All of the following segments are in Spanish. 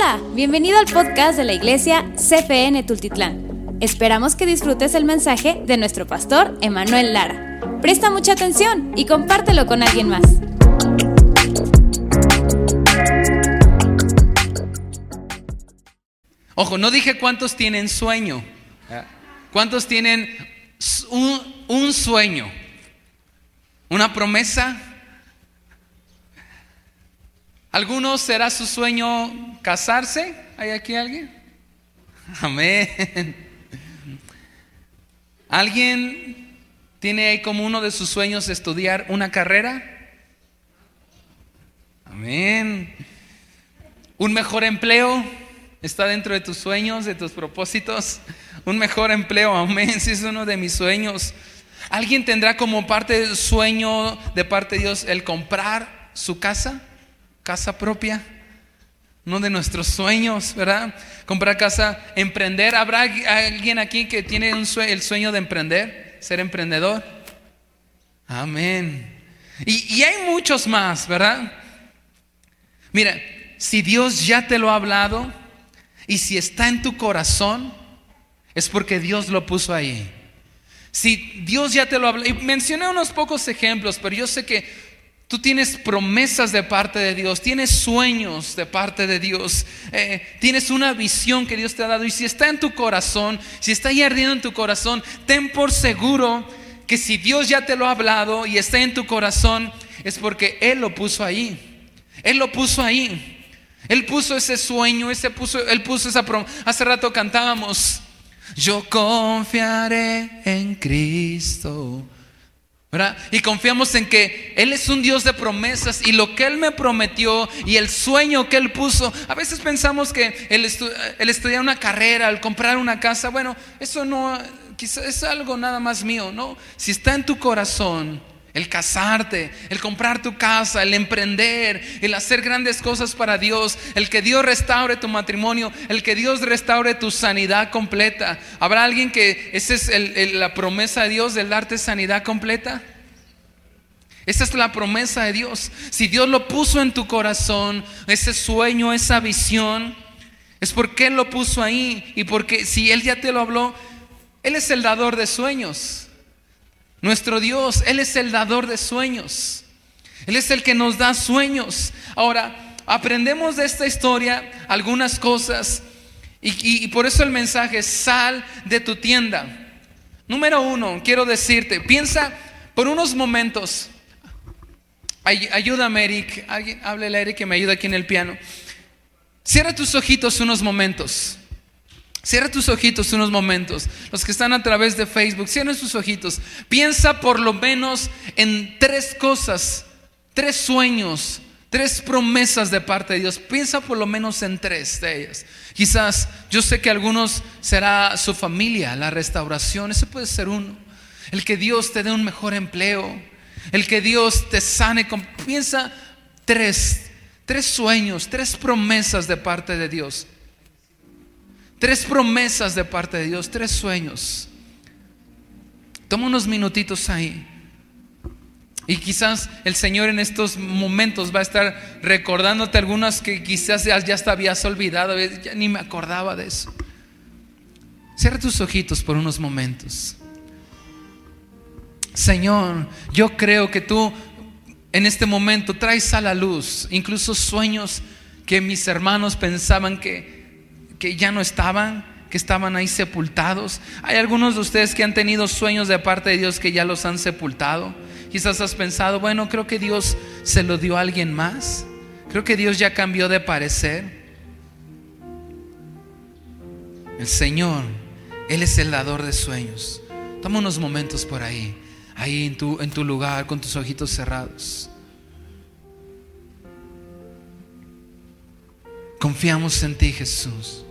Hola, bienvenido al podcast de la iglesia CFN Tultitlán. Esperamos que disfrutes el mensaje de nuestro pastor Emanuel Lara. Presta mucha atención y compártelo con alguien más. Ojo, no dije cuántos tienen sueño. ¿Cuántos tienen un, un sueño? ¿Una promesa? ¿Algunos será su sueño casarse? ¿Hay aquí alguien? Amén. ¿Alguien tiene ahí como uno de sus sueños estudiar una carrera? Amén. ¿Un mejor empleo está dentro de tus sueños, de tus propósitos? Un mejor empleo, amén, si es uno de mis sueños. ¿Alguien tendrá como parte del sueño de parte de Dios el comprar su casa? Casa propia, no de nuestros sueños, ¿verdad? Comprar casa, emprender. ¿Habrá alguien aquí que tiene el sueño de emprender, ser emprendedor? Amén. Y, y hay muchos más, ¿verdad? Mira, si Dios ya te lo ha hablado y si está en tu corazón, es porque Dios lo puso ahí. Si Dios ya te lo habló, y mencioné unos pocos ejemplos, pero yo sé que Tú tienes promesas de parte de Dios, tienes sueños de parte de Dios, eh, tienes una visión que Dios te ha dado y si está en tu corazón, si está ahí ardiendo en tu corazón, ten por seguro que si Dios ya te lo ha hablado y está en tu corazón, es porque Él lo puso ahí. Él lo puso ahí. Él puso ese sueño, ese puso, Él puso esa promesa. Hace rato cantábamos, yo confiaré en Cristo y confiamos en que Él es un Dios de promesas y lo que Él me prometió y el sueño que Él puso. A veces pensamos que el, estudiar una carrera, el comprar una casa, bueno, eso no, quizás es algo nada más mío, ¿no? Si está en tu corazón, el casarte, el comprar tu casa, el emprender, el hacer grandes cosas para Dios, el que Dios restaure tu matrimonio, el que Dios restaure tu sanidad completa. ¿Habrá alguien que esa es la promesa de Dios, del darte sanidad completa? Esa es la promesa de Dios. Si Dios lo puso en tu corazón, ese sueño, esa visión, es porque Él lo puso ahí y porque si Él ya te lo habló, Él es el dador de sueños. Nuestro Dios, Él es el dador de sueños. Él es el que nos da sueños. Ahora, aprendemos de esta historia algunas cosas y, por eso el mensaje, sal de tu tienda. Número uno, quiero decirte, piensa por unos momentos. ayúdame, Eric. Alguien, háblele a Eric que me ayuda aquí en el piano. Cierra tus ojitos unos momentos. Cierra tus ojitos unos momentos. Los que están a través de Facebook, cierren sus ojitos. Piensa por lo menos en tres cosas, tres sueños, tres promesas de parte de Dios. Piensa por lo menos en tres de ellas. Quizás yo sé que algunos será su familia, la restauración, ese puede ser uno. El que Dios te dé un mejor empleo, el que Dios te sane. Piensa tres, tres sueños, tres promesas de parte de Dios. Tres promesas de parte de Dios, tres sueños. Toma unos minutitos ahí. Y quizás el Señor en estos momentos va a estar recordándote algunas que quizás ya, hasta habías olvidado, ya ni me acordaba de eso. Cierra tus ojitos por unos momentos. Señor, yo creo que tú en este momento traes a la luz incluso sueños que mis hermanos pensaban que que ya no estaban, que estaban ahí sepultados. Hay algunos de ustedes que han tenido sueños de parte de Dios que ya los han sepultado. Quizás has pensado, bueno, creo que Dios se lo dio a alguien más. Creo que Dios ya cambió de parecer. El Señor, Él es el dador de sueños. Toma unos momentos por ahí, ahí en tu, en tu lugar, con tus ojitos cerrados. Confiamos en ti, Jesús.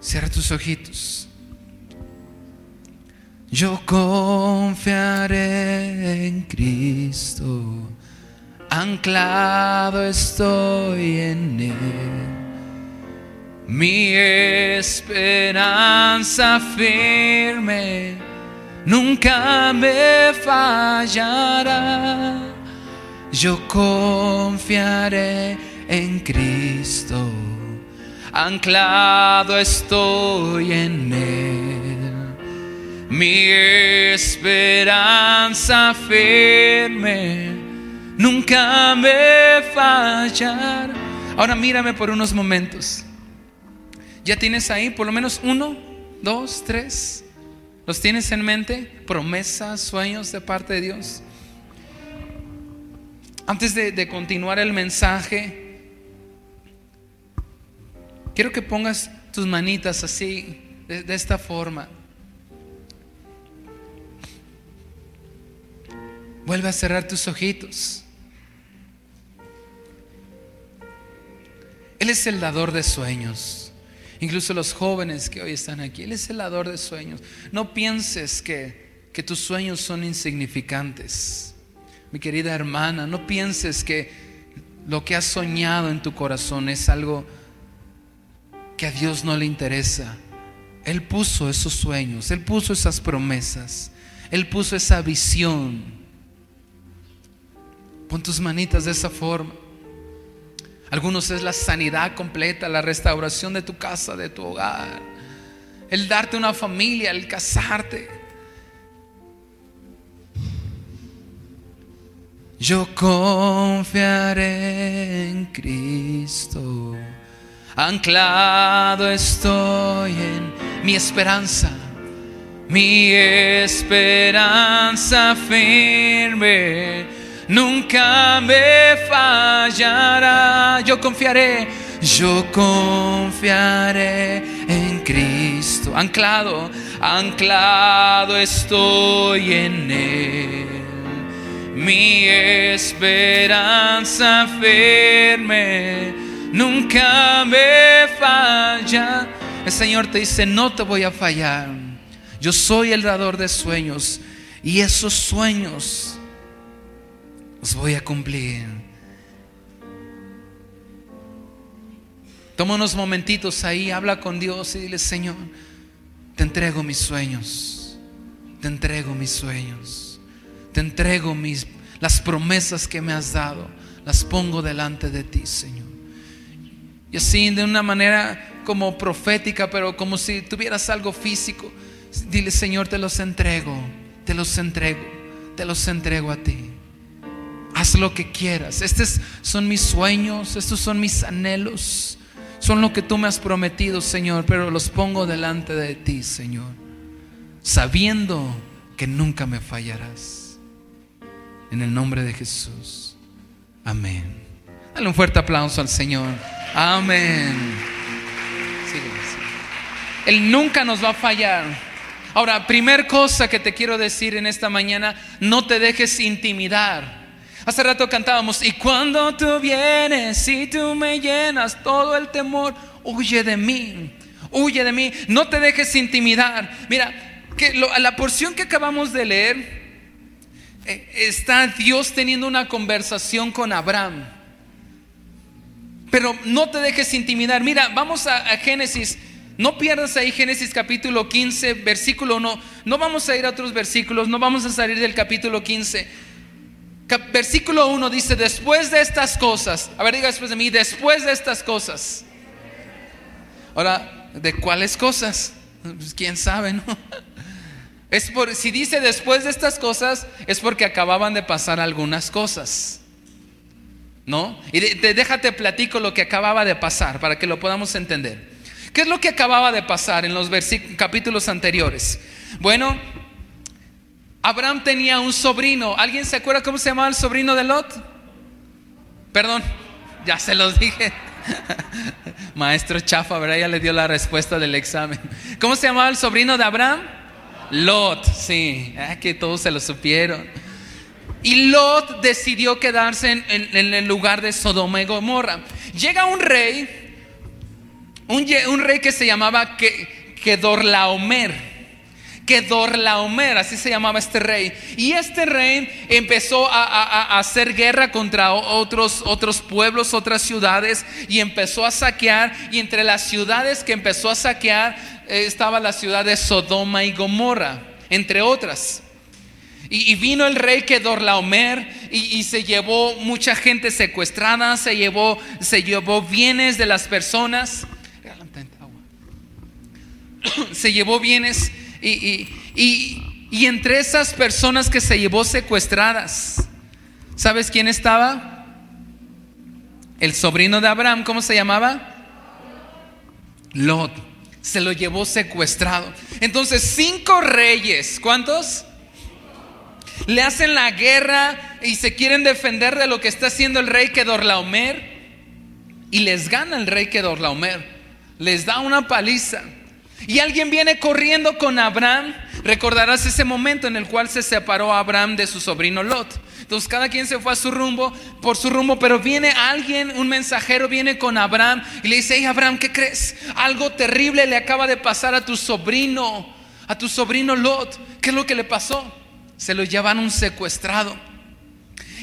Cierra tus ojitos. Yo confiaré en Cristo, anclado estoy en Él. Mi esperanza firme nunca me fallará. Yo confiaré en Cristo, anclado estoy en Él. Mi esperanza firme nunca me fallará. Ahora mírame por unos momentos. ¿Ya tienes ahí por lo menos uno, dos, tres? ¿Los tienes en mente? Promesas, sueños de parte de Dios. Antes de, continuar el mensaje, quiero que pongas tus manitas así, de esta forma. Vuelve a cerrar tus ojitos. Él es el dador de sueños. Incluso los jóvenes que hoy están aquí, Él es el dador de sueños. No pienses que, que tus sueños son insignificantes. Mi querida hermana, no pienses que lo que has soñado en tu corazón es algo que a Dios no le interesa. Él puso esos sueños, Él puso esas promesas, Él puso esa visión. Pon tus manitas de esa forma. Algunos es la sanidad completa, la restauración de tu casa, de tu hogar, el darte una familia, el casarte. Yo confiaré en Cristo, anclado estoy en mi esperanza, mi esperanza firme, nunca me fallará. Yo confiaré, yo confiaré en Cristo, anclado, anclado estoy en Él. Mi esperanza firme nunca me falla. El Señor te dice, no te voy a fallar. Yo soy el dador de sueños y esos sueños los voy a cumplir. Toma unos momentitos ahí, habla con Dios y dile, Señor, te entrego mis sueños, te entrego mis sueños. Te entrego mis, las promesas que me has dado, las pongo delante de ti, Señor. Y así de una manera como profética, pero como si tuvieras algo físico, dile, Señor, te los entrego, te los entrego, te los entrego a ti. Haz lo que quieras. Estos son mis sueños, estos son mis anhelos, son lo que tú me has prometido, Señor, pero los pongo delante de ti, Señor, sabiendo que nunca me fallarás. En el nombre de Jesús. Amén. Dale un fuerte aplauso al Señor. Amén. Él nunca nos va a fallar. Ahora, primer cosa que te quiero decir en esta mañana, no te dejes intimidar. Hace rato cantábamos, y cuando tú vienes y tú me llenas todo el temor, huye de mí, huye de mí, no te dejes intimidar. Mira, que la porción que acabamos de leer eh, está Dios teniendo una conversación con Abraham. Pero no te dejes intimidar. Mira, vamos a, Génesis. No pierdas ahí Génesis capítulo 15, versículo 1. No vamos a ir a otros versículos, no vamos a salir del capítulo 15. versículo 1 dice, después de estas cosas, a ver, diga después de mí, después de estas cosas. Ahora, ¿de cuáles cosas? Pues quién sabe, ¿no? Es por, si dice después de estas cosas, es porque acababan de pasar algunas cosas. ¿No? Y déjate platico lo que acababa de pasar para que lo podamos entender. ¿Qué es lo que acababa de pasar en los capítulos anteriores? Bueno, Abraham tenía un sobrino. ¿Alguien se acuerda cómo se llamaba el sobrino de Lot? Perdón, ya se los dije. Maestro Chafa, ¿verdad? Ya le dio la respuesta del examen. ¿Cómo se llamaba el sobrino de Abraham? Lot, sí, ah, que todos se lo supieron. Y Lot decidió quedarse en, el lugar de Sodoma y Gomorra. Llega un rey, un, rey que se llamaba Kedorlaomer. Kedorlaomer, así se llamaba este rey. Y este rey empezó a, hacer guerra contra otros, otros pueblos, otras ciudades, y empezó a saquear. Y entre las ciudades que empezó a saquear, estaba la ciudad de Sodoma y Gomorra. entre otras. Y, vino el rey Kedorlaomer y, y se llevó mucha gente secuestrada, se llevó, se llevó bienes de las personas. Se llevó bienes y, y entre esas personas que se llevó secuestradas, ¿sabes quién estaba? El sobrino de Abraham, ¿cómo se llamaba? Lot. Se lo llevó secuestrado. Entonces, cinco reyes, ¿cuántos? Le hacen la guerra y se quieren defender de lo que está haciendo el rey Kedorlaomer. Y les gana el rey Kedorlaomer. Les da una paliza. Y alguien viene corriendo con Abraham. Recordarás ese momento en el cual se separó Abraham de su sobrino Lot. Entonces cada quien se fue a su rumbo, por su rumbo, pero viene alguien, un mensajero viene con Abraham y le dice, hey Abraham, ¿qué crees? Algo terrible le acaba de pasar a tu sobrino, a tu sobrino Lot. ¿Qué es lo que le pasó? Se lo llevaron secuestrado.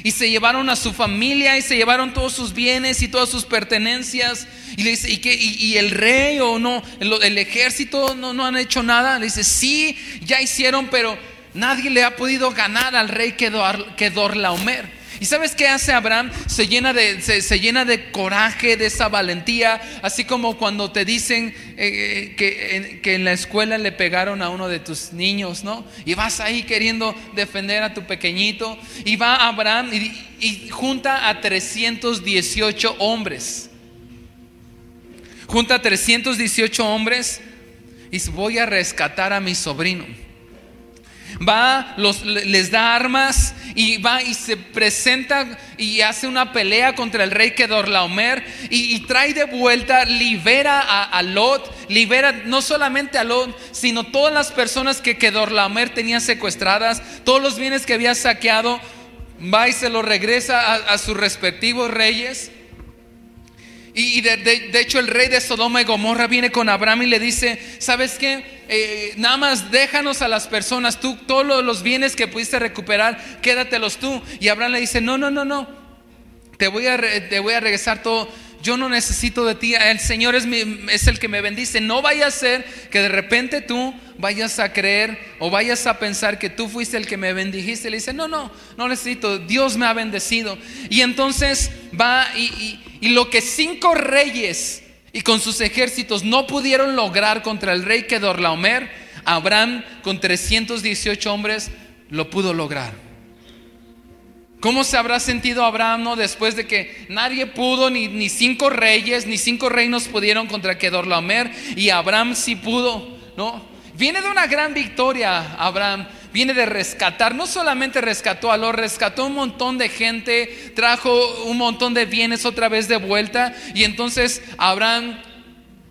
Y se llevaron a su familia y se llevaron todos sus bienes y todas sus pertenencias. Y le dice, ¿y, qué, y, el rey o no? El, ejército no, no, han hecho nada. Le dice, sí, ya hicieron, pero nadie le ha podido ganar al rey Kedorlaomer. ¿Y sabes qué hace Abraham? Se llena, de, se, llena de coraje, de esa valentía, así como cuando te dicen eh, que, que, en la escuela le pegaron a uno de tus niños, ¿no? Y vas ahí queriendo defender a tu pequeñito. Y va Abraham y, y junta a 318 hombres. Junta a 318 hombres y voy a rescatar a mi sobrino va, les da armas y va y se presenta y hace una pelea contra el rey Kedorlaomer y, y trae de vuelta, libera a, Lot, libera no solamente a Lot, sino todas las personas que Kedorlaomer tenía secuestradas, todos los bienes que había saqueado, va y se los regresa a sus respectivos reyes. Y, de, hecho el rey de Sodoma y Gomorra viene con Abraham y le dice, ¿sabes qué? Eh, nada más déjanos a las personas, tú todos los bienes que pudiste recuperar, quédatelos tú. Y Abraham le dice, no, no, no, no, te voy a, te voy a regresar todo yo no necesito de ti, el Señor es, es, el que me bendice. No vaya a ser que de repente tú vayas a creer o vayas a pensar que tú fuiste el que me bendijiste. Le dice, no, no, no necesito, Dios me ha bendecido. Y entonces va y, y lo que cinco reyes y con sus ejércitos no pudieron lograr contra el rey Kedorlaomer, Abraham con 318 hombres lo pudo lograr. ¿Cómo se habrá sentido Abraham ¿no? después de que nadie pudo, ni, ni, cinco reyes, ni cinco reinos pudieron contra Kedorlaomer y Abraham sí pudo, ¿no? Viene de una gran victoria Abraham, viene de rescatar, no solamente rescató a lo rescató un montón de gente, trajo un montón de bienes otra vez de vuelta y entonces Abraham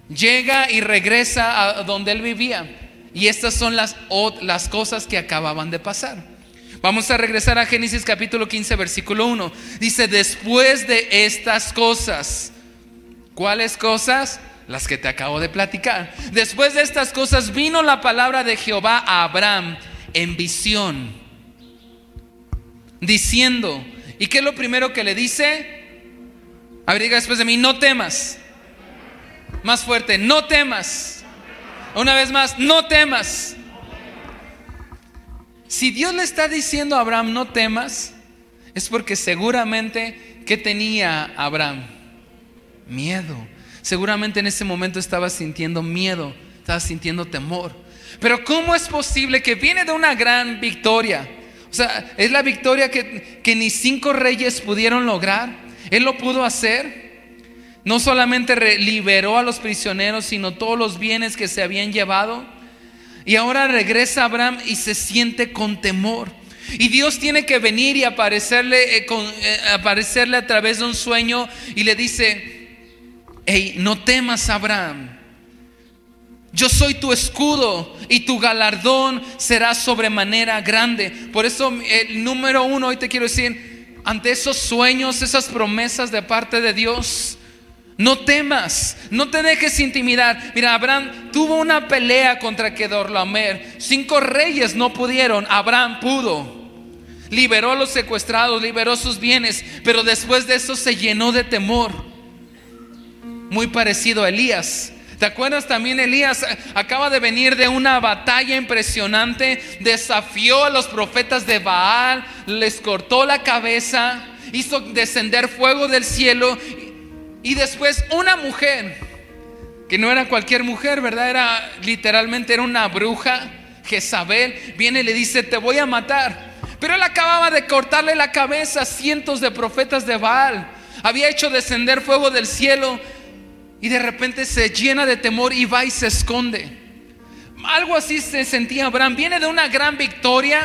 llega y regresa a donde él vivía. Y estas son las, las cosas que acababan de pasar. Vamos a regresar a Génesis capítulo 15, versículo 1. Dice, después de estas cosas, ¿cuáles cosas? Las que te acabo de platicar. Después de estas cosas vino la palabra de Jehová a Abraham en visión, diciendo, ¿y qué es lo primero que le dice? A ver, diga después de mí, no temas. Más fuerte, no temas. Una vez más, no temas. Si Dios le está diciendo a Abraham, no temas, es porque seguramente, ¿qué tenía Abraham? Miedo. Seguramente en ese momento estaba sintiendo miedo, estaba sintiendo temor. Pero ¿cómo es posible que viene de una gran victoria? O sea, es la victoria que, que ni cinco reyes pudieron lograr. Él lo pudo hacer. No solamente liberó a los prisioneros, sino todos los bienes que se habían llevado. Y ahora regresa Abraham y se siente con temor. Y Dios tiene que venir y aparecerle, eh, eh, aparecerle a través de un sueño y le dice, hey, no temas Abraham. Yo soy tu escudo y tu galardón será sobremanera grande. Por eso el número uno, hoy te quiero decir, ante esos sueños, esas promesas de parte de Dios, no temas, no te dejes intimidar. Mira, Abraham tuvo una pelea contra Kedorlaomer. Cinco reyes no pudieron, Abraham pudo. Liberó a los secuestrados, liberó sus bienes, pero después de eso se llenó de temor. Muy parecido a Elías. ¿Te acuerdas también Elías acaba de venir de una batalla impresionante, desafió a los profetas de Baal, les cortó la cabeza, hizo descender fuego del cielo y después una mujer, que no era cualquier mujer, ¿verdad? Era literalmente era una bruja, Jezabel, viene y le dice, "Te voy a matar." Pero él acababa de cortarle la cabeza a cientos de profetas de Baal. Había hecho descender fuego del cielo y de repente se llena de temor y va y se esconde. Algo así se sentía Abraham. Viene de una gran victoria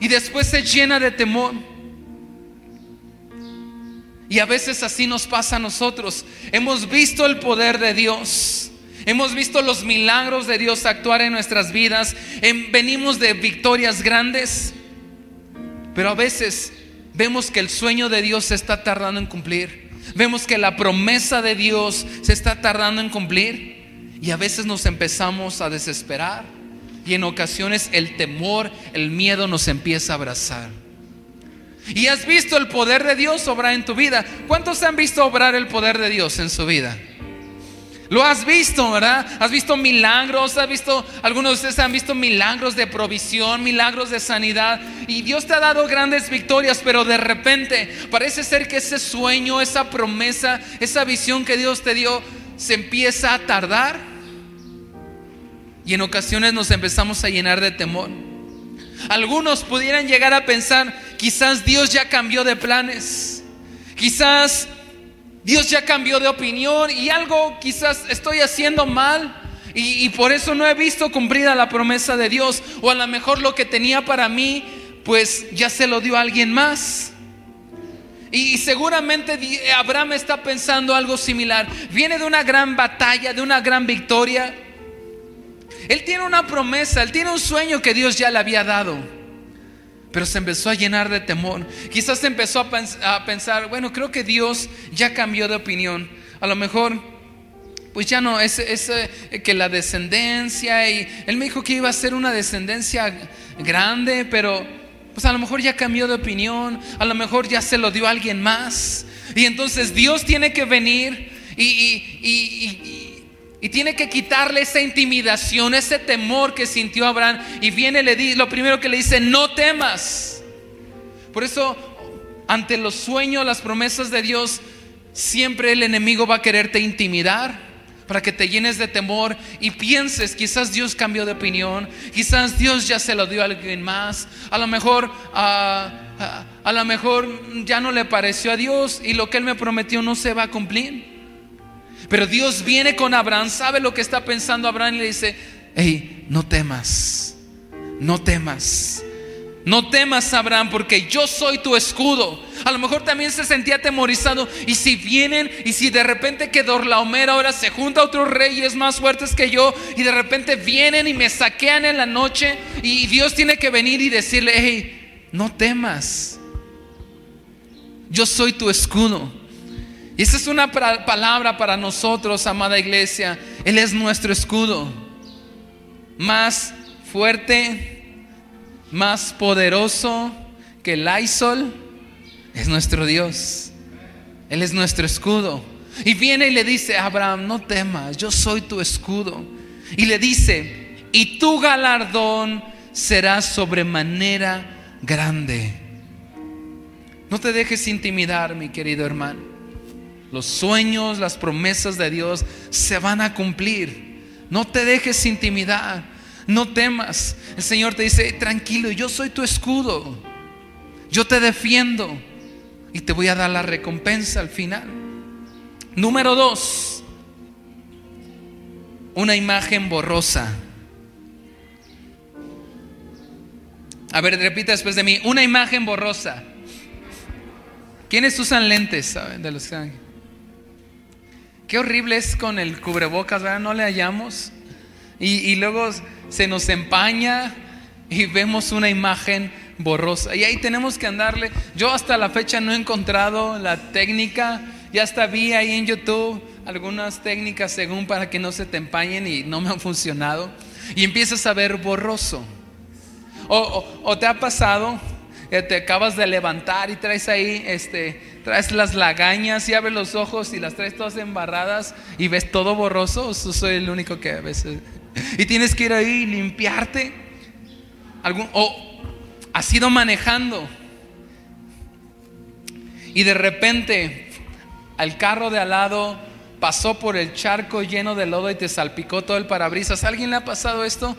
y después se llena de temor. Y a veces así nos pasa a nosotros. Hemos visto el poder de Dios. Hemos visto los milagros de Dios actuar en nuestras vidas. venimos de victorias grandes. Pero a veces vemos que el sueño de Dios se está tardando en cumplir. Vemos que la promesa de Dios se está tardando en cumplir y a veces nos empezamos a desesperar y en ocasiones el temor, el miedo nos empieza a abrazar. Y has visto el poder de Dios obrar en tu vida. ¿Cuántos han visto obrar el poder de Dios en su vida? Lo has visto, ¿verdad? Has visto milagros, has visto, algunos de ustedes han visto milagros de provisión, milagros de sanidad. Y Dios te ha dado grandes victorias, pero de repente parece ser que ese sueño, esa promesa, esa visión que Dios te dio, se empieza a tardar. Y en ocasiones nos empezamos a llenar de temor. Algunos pudieran llegar a pensar, quizás Dios ya cambió de planes. Quizás Dios ya cambió de opinión y algo quizás estoy haciendo mal y, por eso no he visto cumplida la promesa de Dios. O a lo mejor lo que tenía para mí, pues ya se lo dio a alguien más. Y seguramente Abraham está pensando algo similar. Viene de una gran batalla, de una gran victoria. Él tiene una promesa, él tiene un sueño que Dios ya le había dado pero se empezó a llenar de temor. Quizás empezó a, pensar, bueno, creo que Dios ya cambió de opinión. A lo mejor, pues ya no, es, eh, que la descendencia, y él me dijo que iba a ser una descendencia grande, pero pues a lo mejor ya cambió de opinión, a lo mejor ya se lo dio a alguien más. Y entonces Dios tiene que venir y y tiene que quitarle esa intimidación, ese temor que sintió Abraham. Y viene, le dice, lo primero que le dice, no temas. Por eso, ante los sueños, las promesas de Dios, siempre el enemigo va a quererte intimidar para que te llenes de temor y pienses, quizás Dios cambió de opinión, quizás Dios ya se lo dio a alguien más, a lo mejor, a, a lo mejor ya no le pareció a Dios y lo que Él me prometió no se va a cumplir. Pero Dios viene con Abraham, sabe lo que está pensando Abraham y le dice, hey, no temas, no temas. No temas, Abraham, porque yo soy tu escudo. A lo mejor también se sentía atemorizado. Y si vienen, y si de repente que Dorlaomer ahora se junta a otros reyes más fuertes que yo, y de repente vienen y me saquean en la noche, y Dios tiene que venir y decirle, hey, no temas. Yo soy tu escudo. Y esa es una palabra para nosotros, amada iglesia. Él es nuestro escudo. Más fuerte, más poderoso que el Aisol es nuestro Dios. Él es nuestro escudo. Y viene y le dice, Abraham, no temas, yo soy tu escudo. Y le dice, y tu galardón será sobremanera grande. No te dejes intimidar, mi querido hermano. Los sueños, las promesas de Dios se van a cumplir. No te dejes intimidar. No temas. El Señor te dice, tranquilo, yo soy tu escudo. Yo te defiendo. Y te voy a dar la recompensa al final. Número dos. Una imagen borrosa. A ver, repita después de mí. Una imagen borrosa. ¿Quiénes usan lentes? De los Qué horrible es con el cubrebocas, ¿verdad? No le hallamos. Y, luego se nos empaña y vemos una imagen borrosa. Y ahí tenemos que andarle. Yo hasta la fecha no he encontrado la técnica. Ya hasta vi ahí en YouTube algunas técnicas según para que no se te empañen y no me han funcionado. Y empiezas a ver borroso. O, o te ha pasado, te acabas de levantar y traes ahí este, traes las lagañas y abres los ojos y las traes todas embarradas y ves todo borroso. soy el único que a veces. Y tienes que ir ahí y limpiarte. Algún, o has ido manejando y de repente al carro de al lado pasó por el charco lleno de lodo y te salpicó todo el parabrisas. ¿Alguien le ha pasado esto?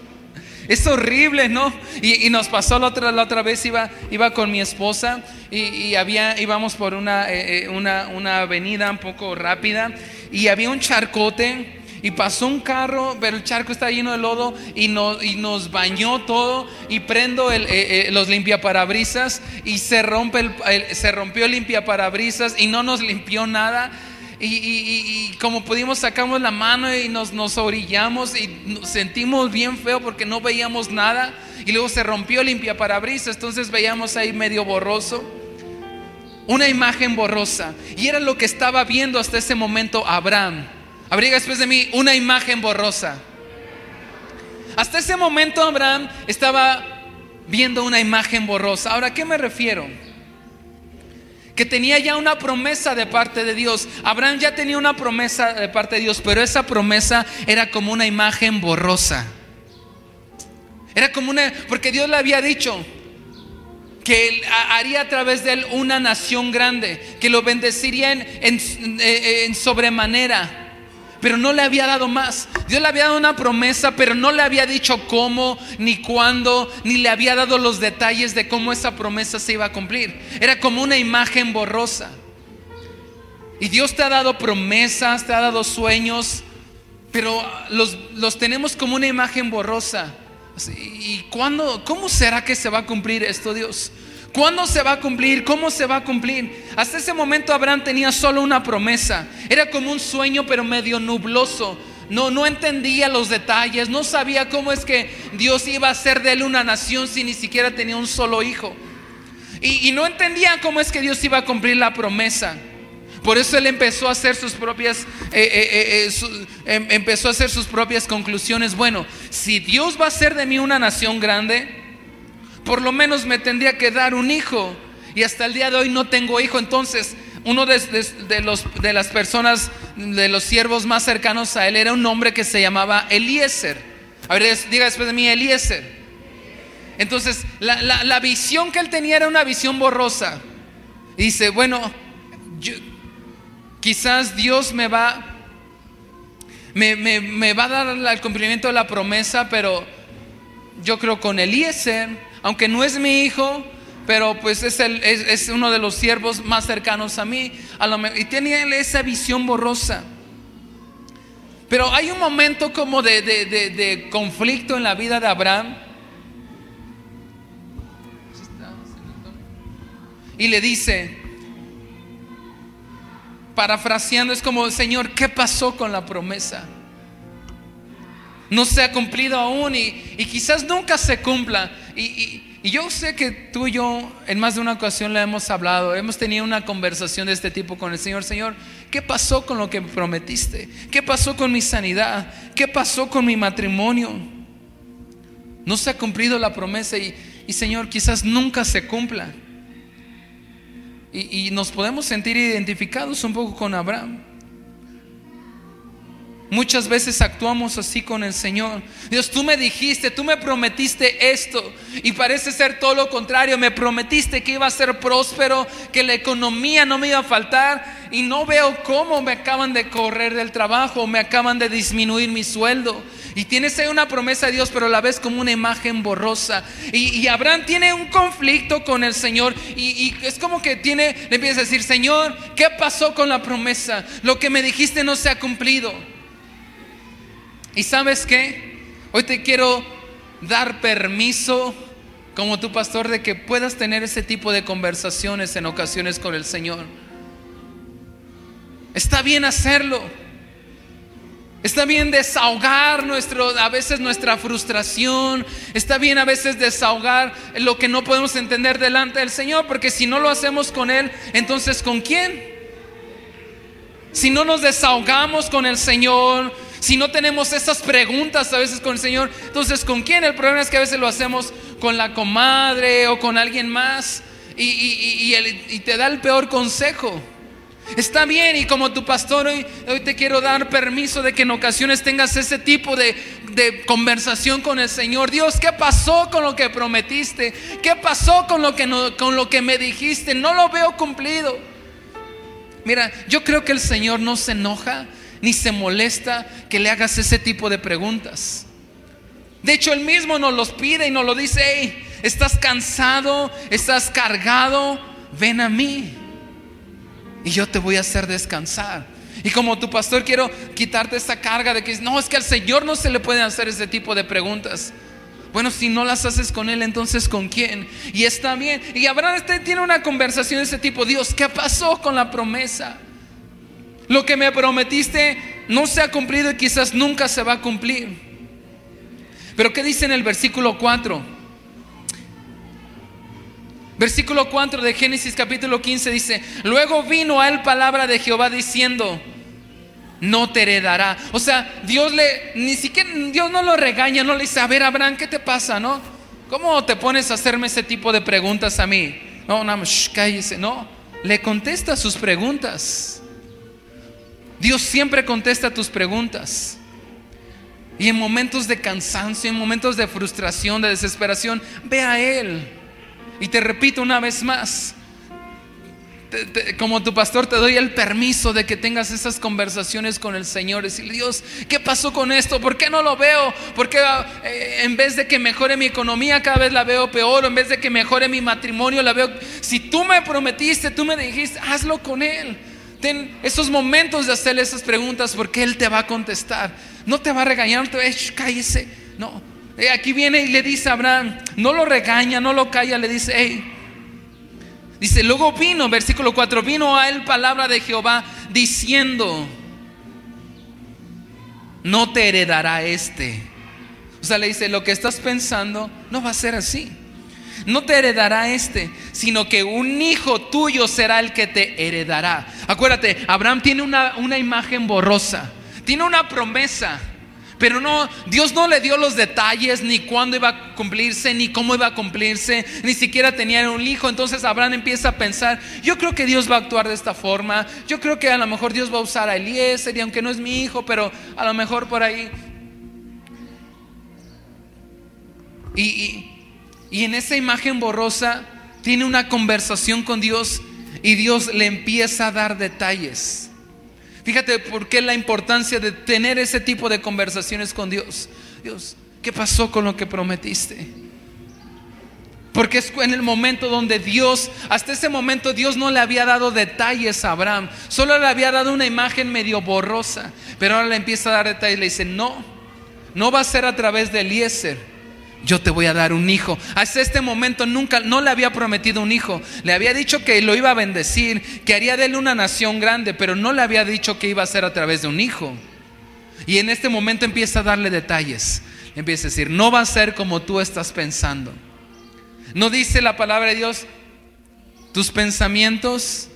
Es horrible, ¿no? Y, nos pasó la otra, la otra vez, iba, iba con mi esposa y, había, íbamos por una, eh, eh, una, una avenida un poco rápida y había un charcote y pasó un carro, pero el charco está lleno de lodo y, y nos bañó todo y prendo el, eh, los limpiaparabrisas y se, rompe el, se rompió el limpiaparabrisas y no nos limpió nada y, como pudimos sacamos la mano y nos, nos orillamos y nos sentimos bien feo porque no veíamos nada. Y luego se rompió limpia parabrisas, entonces veíamos ahí medio borroso. Una imagen borrosa. Y era lo que estaba viendo hasta ese momento Abraham. Abriga después de mí una imagen borrosa. Hasta ese momento Abraham estaba viendo una imagen borrosa. Ahora, ¿a qué me refiero? Que tenía ya una promesa de parte de Dios. Abraham ya tenía una promesa de parte de Dios, pero esa promesa era como una imagen borrosa. Era como una, porque Dios le había dicho que haría a través de él una nación grande, que lo bendeciría en, en sobremanera pero no le había dado más. Dios le había dado una promesa, pero no le había dicho cómo, ni cuándo, ni le había dado los detalles de cómo esa promesa se iba a cumplir. Era como una imagen borrosa. Y Dios te ha dado promesas, te ha dado sueños, pero los, los tenemos como una imagen borrosa. ¿Y cuándo, cómo será que se va a cumplir esto, Dios? ¿Cuándo se va a cumplir? ¿Cómo se va a cumplir? Hasta ese momento Abraham tenía solo una promesa. Era como un sueño pero medio nubloso. No, no entendía los detalles, no sabía cómo es que Dios iba a hacer de él una nación si ni siquiera tenía un solo hijo. Y, no entendía cómo es que Dios iba a cumplir la promesa. Por eso él empezó a hacer sus propias, eh, eh, eh, em, empezó a hacer sus propias conclusiones. Bueno, si Dios va a hacer de mí una nación grande, por lo menos me tendría que dar un hijo. Y hasta el día de hoy no tengo hijo. Entonces, uno de, los, de las personas, de los siervos más cercanos a él, era un hombre que se llamaba Eliezer. A ver, diga después de mí, Eliezer. Entonces, la, visión que él tenía era una visión borrosa. Y dice, bueno, quizás Dios me va, me, me, va a dar el cumplimiento de la promesa, pero yo creo con Eliezer aunque no es mi hijo, pero pues es, el, es, uno de los siervos más cercanos a mí. y tenía esa visión borrosa. Pero hay un momento como de, de conflicto en la vida de Abraham. Y le dice, parafraseando, es como, Señor, ¿qué pasó con la promesa? No se ha cumplido aún y, quizás nunca se cumpla. Y, yo sé que tú y yo en más de una ocasión le hemos hablado, hemos tenido una conversación de este tipo con el Señor. Señor, ¿qué pasó con lo que me prometiste? ¿Qué pasó con mi sanidad? ¿Qué pasó con mi matrimonio? No se ha cumplido la promesa y, Señor, quizás nunca se cumpla. y nos podemos sentir identificados un poco con Abraham. Muchas veces actuamos así con el Señor. Dios, tú me dijiste, tú me prometiste esto y parece ser todo lo contrario. Me prometiste que iba a ser próspero, que la economía no me iba a faltar y no veo cómo me acaban de correr del trabajo, me acaban de disminuir mi sueldo. Y tienes ahí una promesa de Dios, pero la ves como una imagen borrosa. Y, Abraham tiene un conflicto con el Señor y, y es como que tiene, le empieza a decir, Señor, ¿qué pasó con la promesa? Lo que me dijiste no se ha cumplido. Y sabes qué? Hoy te quiero dar permiso como tu pastor de que puedas tener ese tipo de conversaciones en ocasiones con el Señor. Está bien hacerlo. Está bien desahogar nuestro, a veces nuestra frustración. Está bien a veces desahogar lo que no podemos entender delante del Señor. Porque si no lo hacemos con Él, entonces ¿con quién? Si no nos desahogamos con el Señor, si no tenemos esas preguntas a veces con el Señor, entonces ¿con quién? El problema es que a veces lo hacemos con la comadre o con alguien más. y, te da el peor consejo. Está bien y como tu pastor hoy, te quiero dar permiso de que en ocasiones tengas ese tipo de, conversación con el Señor. Dios, ¿qué pasó con lo que prometiste? ¿Qué pasó con lo que me dijiste? No lo veo cumplido. Mira, yo creo que el Señor no se enoja ni se molesta que le hagas ese tipo de preguntas. De hecho, Él mismo nos los pide y nos lo dice, hey, estás cansado, estás cargado, ven a mí y yo te voy a hacer descansar. Y como tu pastor quiero quitarte esta carga de que no, es que al Señor no se le pueden hacer ese tipo de preguntas. Bueno, si no las haces con Él, entonces con quién? Y está bien. Y Abraham este tiene una conversación de ese tipo. Dios, ¿qué pasó con la promesa? Lo que me prometiste no se ha cumplido y quizás nunca se va a cumplir. Pero ¿qué dice en el versículo 4? Versículo 4 de Génesis capítulo 15 dice, luego vino a él palabra de Jehová diciendo, no te heredará. O sea, Dios le, ni siquiera, Dios no lo regaña, no le dice, a ver, Abraham, ¿qué te pasa? ¿No? ¿Cómo te pones a hacerme ese tipo de preguntas a mí? No, no, cállese, no. Le contesta sus preguntas. Dios siempre contesta tus preguntas. Y en momentos de cansancio, en momentos de frustración, de desesperación, ve a Él. Y te repito una vez más, como tu pastor te doy el permiso de que tengas esas conversaciones con el Señor. Decirle, Dios, ¿qué pasó con esto? ¿Por qué no lo veo? ¿Por qué eh, en vez de que mejore mi economía cada vez la veo peor? O en vez de que mejore mi matrimonio la veo... Si tú me prometiste, tú me dijiste, hazlo con Él. Ten esos momentos de hacerle esas preguntas porque Él te va a contestar. No te va a regañar, no te va a decir, cállese. No, eh, aquí viene y le dice a Abraham, no lo regaña, no lo calla, le dice, hey. Dice, luego vino, versículo 4, vino a él palabra de Jehová diciendo, no te heredará este. O sea, le dice, lo que estás pensando no va a ser así. No te heredará este, sino que un hijo tuyo será el que te heredará. Acuérdate, Abraham tiene una, una imagen borrosa, tiene una promesa pero no, Dios no le dio los detalles ni cuándo iba a cumplirse, ni cómo iba a cumplirse, ni siquiera tenía un hijo. Entonces Abraham empieza a pensar, yo creo que Dios va a actuar de esta forma, yo creo que a lo mejor Dios va a usar a Eliezer, y aunque no es mi hijo, pero a lo mejor por ahí. Y, y en esa imagen borrosa tiene una conversación con Dios y Dios le empieza a dar detalles. Fíjate por qué la importancia de tener ese tipo de conversaciones con Dios. Dios, ¿qué pasó con lo que prometiste? Porque es en el momento donde Dios, hasta ese momento Dios no le había dado detalles a Abraham, solo le había dado una imagen medio borrosa, pero ahora le empieza a dar detalles, le dice, no, no va a ser a través de Eliezer, yo te voy a dar un hijo. Hasta este momento nunca, no le había prometido un hijo. Le había dicho que lo iba a bendecir, que haría de él una nación grande, pero no le había dicho que iba a ser a través de un hijo. Y en este momento empieza a darle detalles. Empieza a decir, no va a ser como tú estás pensando. No dice la palabra de Dios, tus pensamientos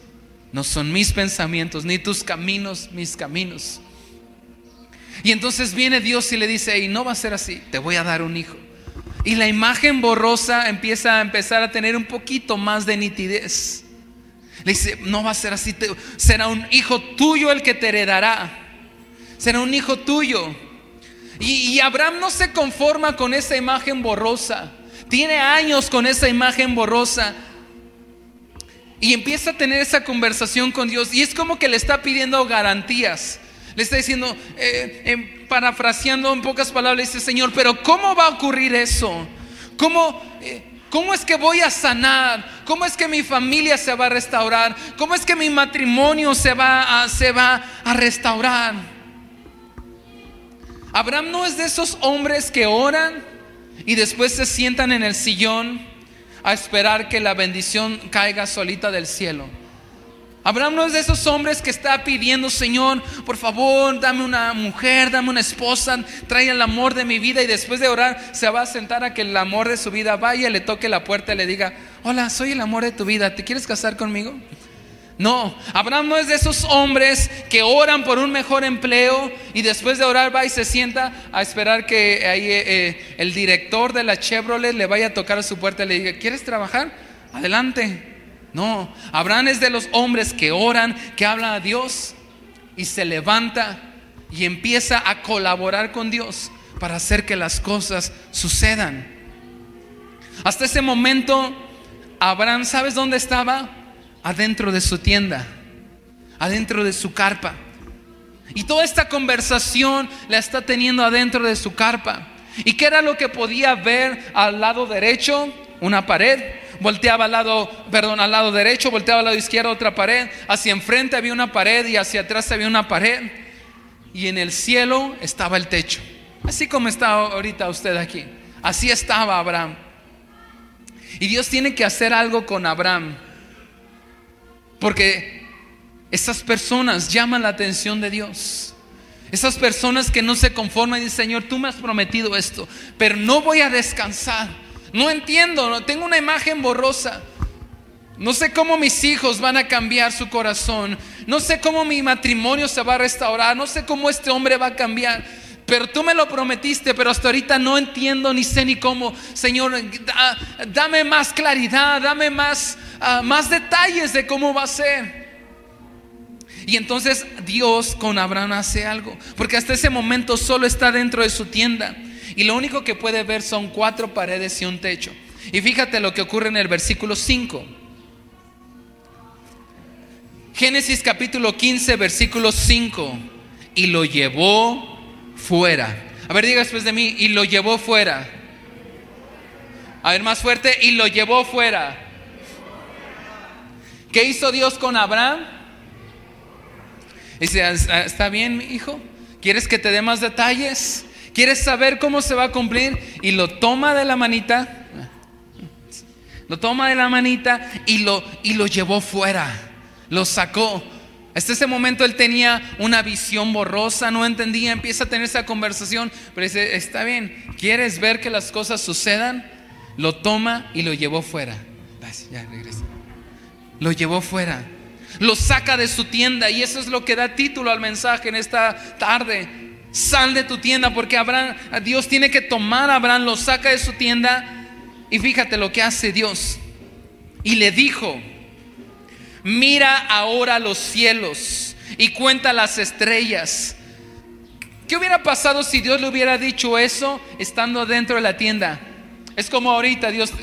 no son mis pensamientos, ni tus caminos mis caminos. Y entonces viene Dios y le dice, y no va a ser así, te voy a dar un hijo. Y la imagen borrosa empieza a empezar a tener un poquito más de nitidez. Le dice, no va a ser así, será un hijo tuyo el que te heredará. Será un hijo tuyo. Y, Abraham no se conforma con esa imagen borrosa. Tiene años con esa imagen borrosa. Y empieza a tener esa conversación con Dios. Y es como que le está pidiendo garantías. Le está diciendo, eh, em, parafraseando en pocas palabras, dice Señor, pero ¿cómo va a ocurrir eso? ¿Cómo, eh, ¿Cómo es que voy a sanar? ¿Cómo es que mi familia se va a restaurar? ¿Cómo es que mi matrimonio se va a, se va a restaurar? Abraham no es de esos hombres que oran y después se sientan en el sillón a esperar que la bendición caiga solita del cielo. Abraham no es de esos hombres que está pidiendo, Señor, por favor, dame una mujer, dame una esposa, trae el amor de mi vida y después de orar se va a sentar a que el amor de su vida vaya, le toque la puerta y le diga, hola, soy el amor de tu vida, ¿te quieres casar conmigo? No, Abraham no es de esos hombres que oran por un mejor empleo y después de orar va y se sienta a esperar que ahí, eh, eh, el director de la Chevrolet le vaya a tocar a su puerta y le diga, ¿quieres trabajar? Adelante. No, Abraham es de los hombres que oran, que hablan a Dios y se levanta y empieza a colaborar con Dios para hacer que las cosas sucedan. Hasta ese momento, Abraham, ¿sabes dónde estaba? Adentro de su tienda, adentro de su carpa. Y toda esta conversación la está teniendo adentro de su carpa. ¿Y qué era lo que podía ver al lado derecho? Una pared. Volteaba al lado, perdón, al lado derecho, volteaba al lado izquierdo otra pared. Hacia enfrente había una pared y hacia atrás había una pared. Y en el cielo estaba el techo. Así como está ahorita usted aquí. Así estaba Abraham. Y Dios tiene que hacer algo con Abraham. Porque esas personas llaman la atención de Dios. Esas personas que no se conforman y dicen, Señor, tú me has prometido esto, pero no voy a descansar. No entiendo, tengo una imagen borrosa. No sé cómo mis hijos van a cambiar su corazón. No sé cómo mi matrimonio se va a restaurar. No sé cómo este hombre va a cambiar. Pero tú me lo prometiste, pero hasta ahorita no entiendo ni sé ni cómo. Señor, dame más claridad, dame más, ah, más detalles de cómo va a ser. Y entonces Dios con Abraham hace algo, porque hasta ese momento solo está dentro de su tienda y lo único que puede ver son cuatro paredes y un techo. Y fíjate lo que ocurre en el versículo 5. Génesis capítulo 15, versículo 5. Y lo llevó fuera. A ver, diga después de mí, y lo llevó fuera. A ver, más fuerte, y lo llevó fuera. ¿Qué hizo Dios con Abraham? Dice, ah, ¿está bien, hijo? ¿Quieres que te dé más detalles? ¿Quieres saber cómo se va a cumplir? Y lo toma de la manita, lo toma de la manita y lo, y lo llevó fuera, lo sacó. Hasta ese momento él tenía una visión borrosa, no entendía, empieza a tener esa conversación, pero dice, está bien, ¿quieres ver que las cosas sucedan? Lo toma y lo llevó fuera. Ya, regresa. Lo llevó fuera lo saca de su tienda y eso es lo que da título al mensaje en esta tarde. Sal de tu tienda porque Abraham, Dios tiene que tomar a Abraham, lo saca de su tienda y fíjate lo que hace Dios. Y le dijo, mira ahora los cielos y cuenta las estrellas. ¿Qué hubiera pasado si Dios le hubiera dicho eso estando dentro de la tienda? Es como ahorita Dios,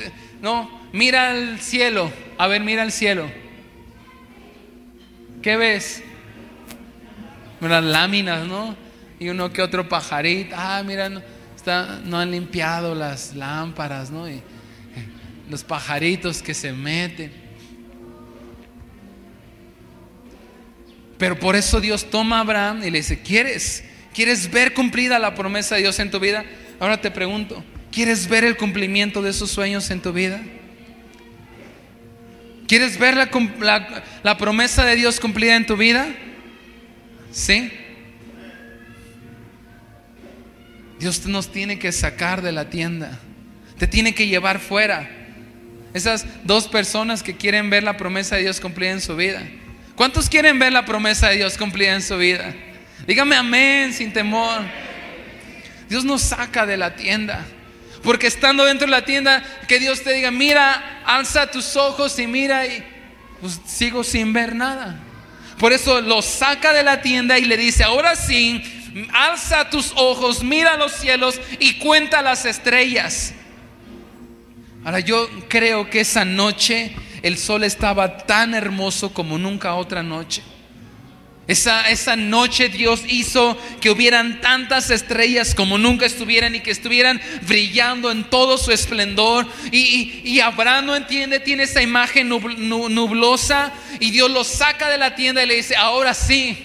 no, mira al cielo, a ver, mira al cielo. ¿Qué ves? Unas láminas, ¿no? Y uno que otro pajarito. Ah, mira, no, han limpiado las lámparas, ¿no? Y, los pajaritos que se meten. Pero por eso Dios toma a Abraham y le dice, ¿quieres? ¿Quieres ver cumplida la promesa de Dios en tu vida? Ahora te pregunto, ¿quieres ver el cumplimiento de esos sueños en tu vida? ¿Quieres ver la, promesa de Dios cumplida en tu vida? ¿Sí? Dios nos tiene que sacar de la tienda. Te tiene que llevar fuera. Esas dos personas que quieren ver la promesa de Dios cumplida en su vida. ¿Cuántos quieren ver la promesa de Dios cumplida en su vida? Dígame amén sin temor. Dios nos saca de la tienda. Porque estando dentro de la tienda, que Dios te diga, mira, alza tus ojos y mira y pues sigo sin ver nada. Por eso lo saca de la tienda y le dice, ahora sí, alza tus ojos, mira los cielos y cuenta las estrellas. Ahora yo creo que esa noche el sol estaba tan hermoso como nunca otra noche. Esa, noche Dios hizo que hubieran tantas estrellas como nunca estuvieran y que estuvieran brillando en todo su esplendor. Y, y, Abraham no entiende, tiene esa imagen nublosa y Dios lo saca de la tienda y le dice, ahora sí,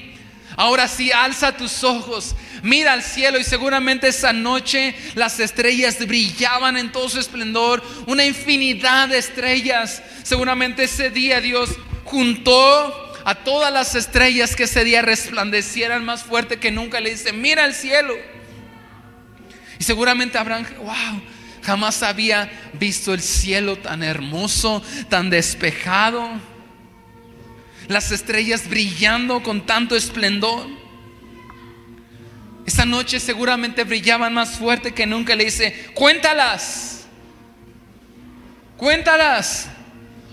ahora sí, alza tus ojos, mira al cielo y seguramente esa noche las estrellas brillaban en todo su esplendor, una infinidad de estrellas. Seguramente ese día Dios juntó a todas las estrellas que ese día resplandecieran más fuerte que nunca. Le dice, mira el cielo. Y seguramente Abraham, wow, jamás había visto el cielo tan hermoso, tan despejado. Las estrellas brillando con tanto esplendor. Esa noche seguramente brillaban más fuerte que nunca. Le dice, cuéntalas. Cuéntalas.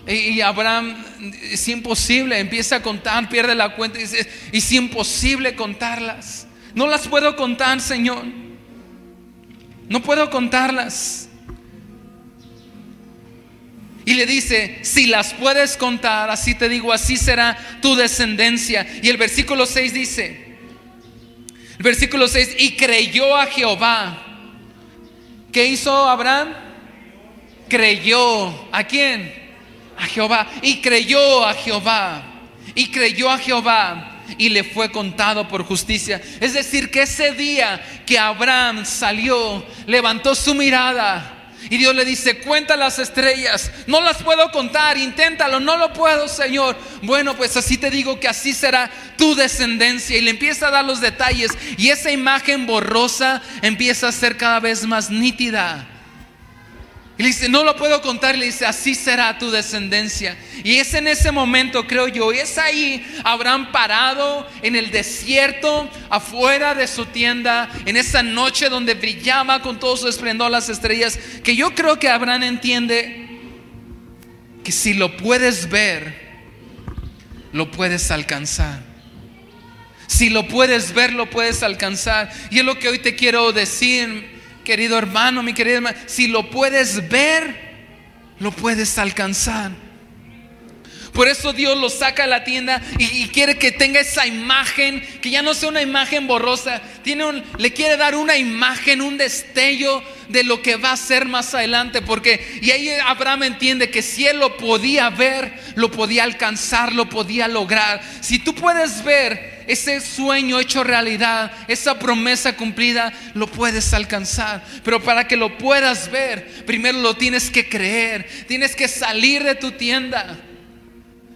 Y Abraham, es imposible, empieza a contar, pierde la cuenta y dice, es imposible contarlas. No las puedo contar, Señor. No puedo contarlas. Y le dice, si las puedes contar, así te digo, así será tu descendencia. Y el versículo 6 dice, el versículo 6, y creyó a Jehová. ¿Qué hizo Abraham? Creyó. ¿A quién? A Jehová. Y creyó a Jehová. Y creyó a Jehová. Y le fue contado por justicia. Es decir, que ese día que Abraham salió, levantó su mirada y Dios le dice, cuenta las estrellas. No las puedo contar, inténtalo, no lo puedo, Señor. Bueno, pues así te digo que así será tu descendencia. Y le empieza a dar los detalles. Y esa imagen borrosa empieza a ser cada vez más nítida. Y le dice, no lo puedo contar. Le dice, así será tu descendencia. Y es en ese momento, creo yo, es ahí Abraham parado en el desierto, afuera de su tienda, en esa noche donde brillaba con todo su esplendor las estrellas, que yo creo que Abraham entiende que si lo puedes ver, lo puedes alcanzar. Si lo puedes ver, lo puedes alcanzar. Y es lo que hoy te quiero decir querido hermano, mi querida hermana, si lo puedes ver, lo puedes alcanzar. Por eso Dios lo saca a la tienda y, quiere que tenga esa imagen, que ya no sea una imagen borrosa, tiene le quiere dar una imagen, un destello de lo que va a ser más adelante, porque y ahí Abraham entiende que si él lo podía ver, lo podía alcanzar, lo podía lograr. Si tú puedes ver ese sueño hecho realidad, esa promesa cumplida, lo puedes alcanzar. Pero para que lo puedas ver, primero lo tienes que creer, tienes que salir de tu tienda.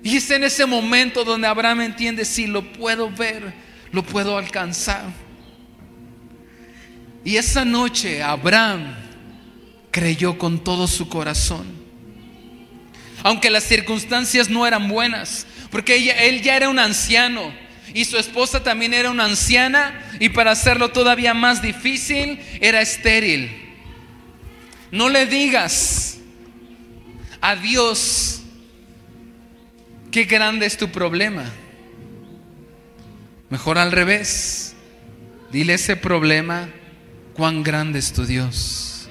Y es en ese momento donde Abraham entiende, si lo puedo ver, lo puedo alcanzar. Y esa noche Abraham creyó con todo su corazón. Aunque las circunstancias no eran buenas, porque él ya era un anciano y su esposa también era una anciana y para hacerlo todavía más difícil era estéril. No le digas a Dios qué grande es tu problema. Mejor al revés. Dile ese problema, cuán grande es tu Dios.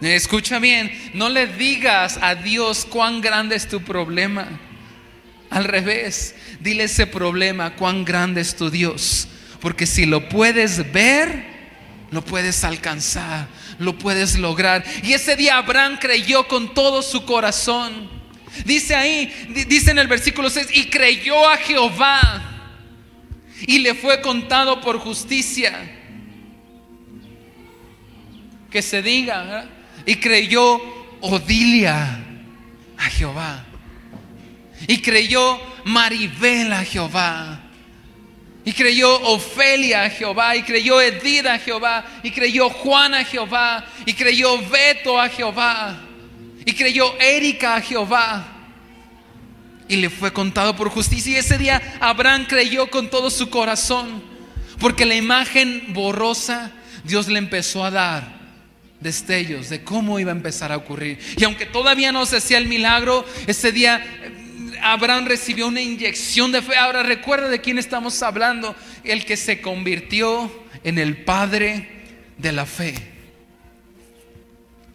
Escucha bien, no le digas a Dios cuán grande es tu problema. Al revés, dile ese problema, cuán grande es tu Dios. Porque si lo puedes ver, lo puedes alcanzar, lo puedes lograr. Y ese día Abraham creyó con todo su corazón. Dice ahí, dice en el versículo 6, y creyó a Jehová y le fue contado por justicia. Que se diga, y creyó Odilia a Jehová. Y creyó Maribel a Jehová. Y creyó Ofelia a Jehová. Y creyó Edith a Jehová. Y creyó Juan a Jehová. Y creyó Beto a Jehová. Y creyó Erika a Jehová. Y le fue contado por justicia. Y ese día Abraham creyó con todo su corazón. Porque la imagen borrosa Dios le empezó a dar destellos de cómo iba a empezar a ocurrir. Y aunque todavía no se hacía el milagro, ese día Abraham recibió una inyección de fe. Ahora recuerda de quién estamos hablando, el que se convirtió en el padre de la fe.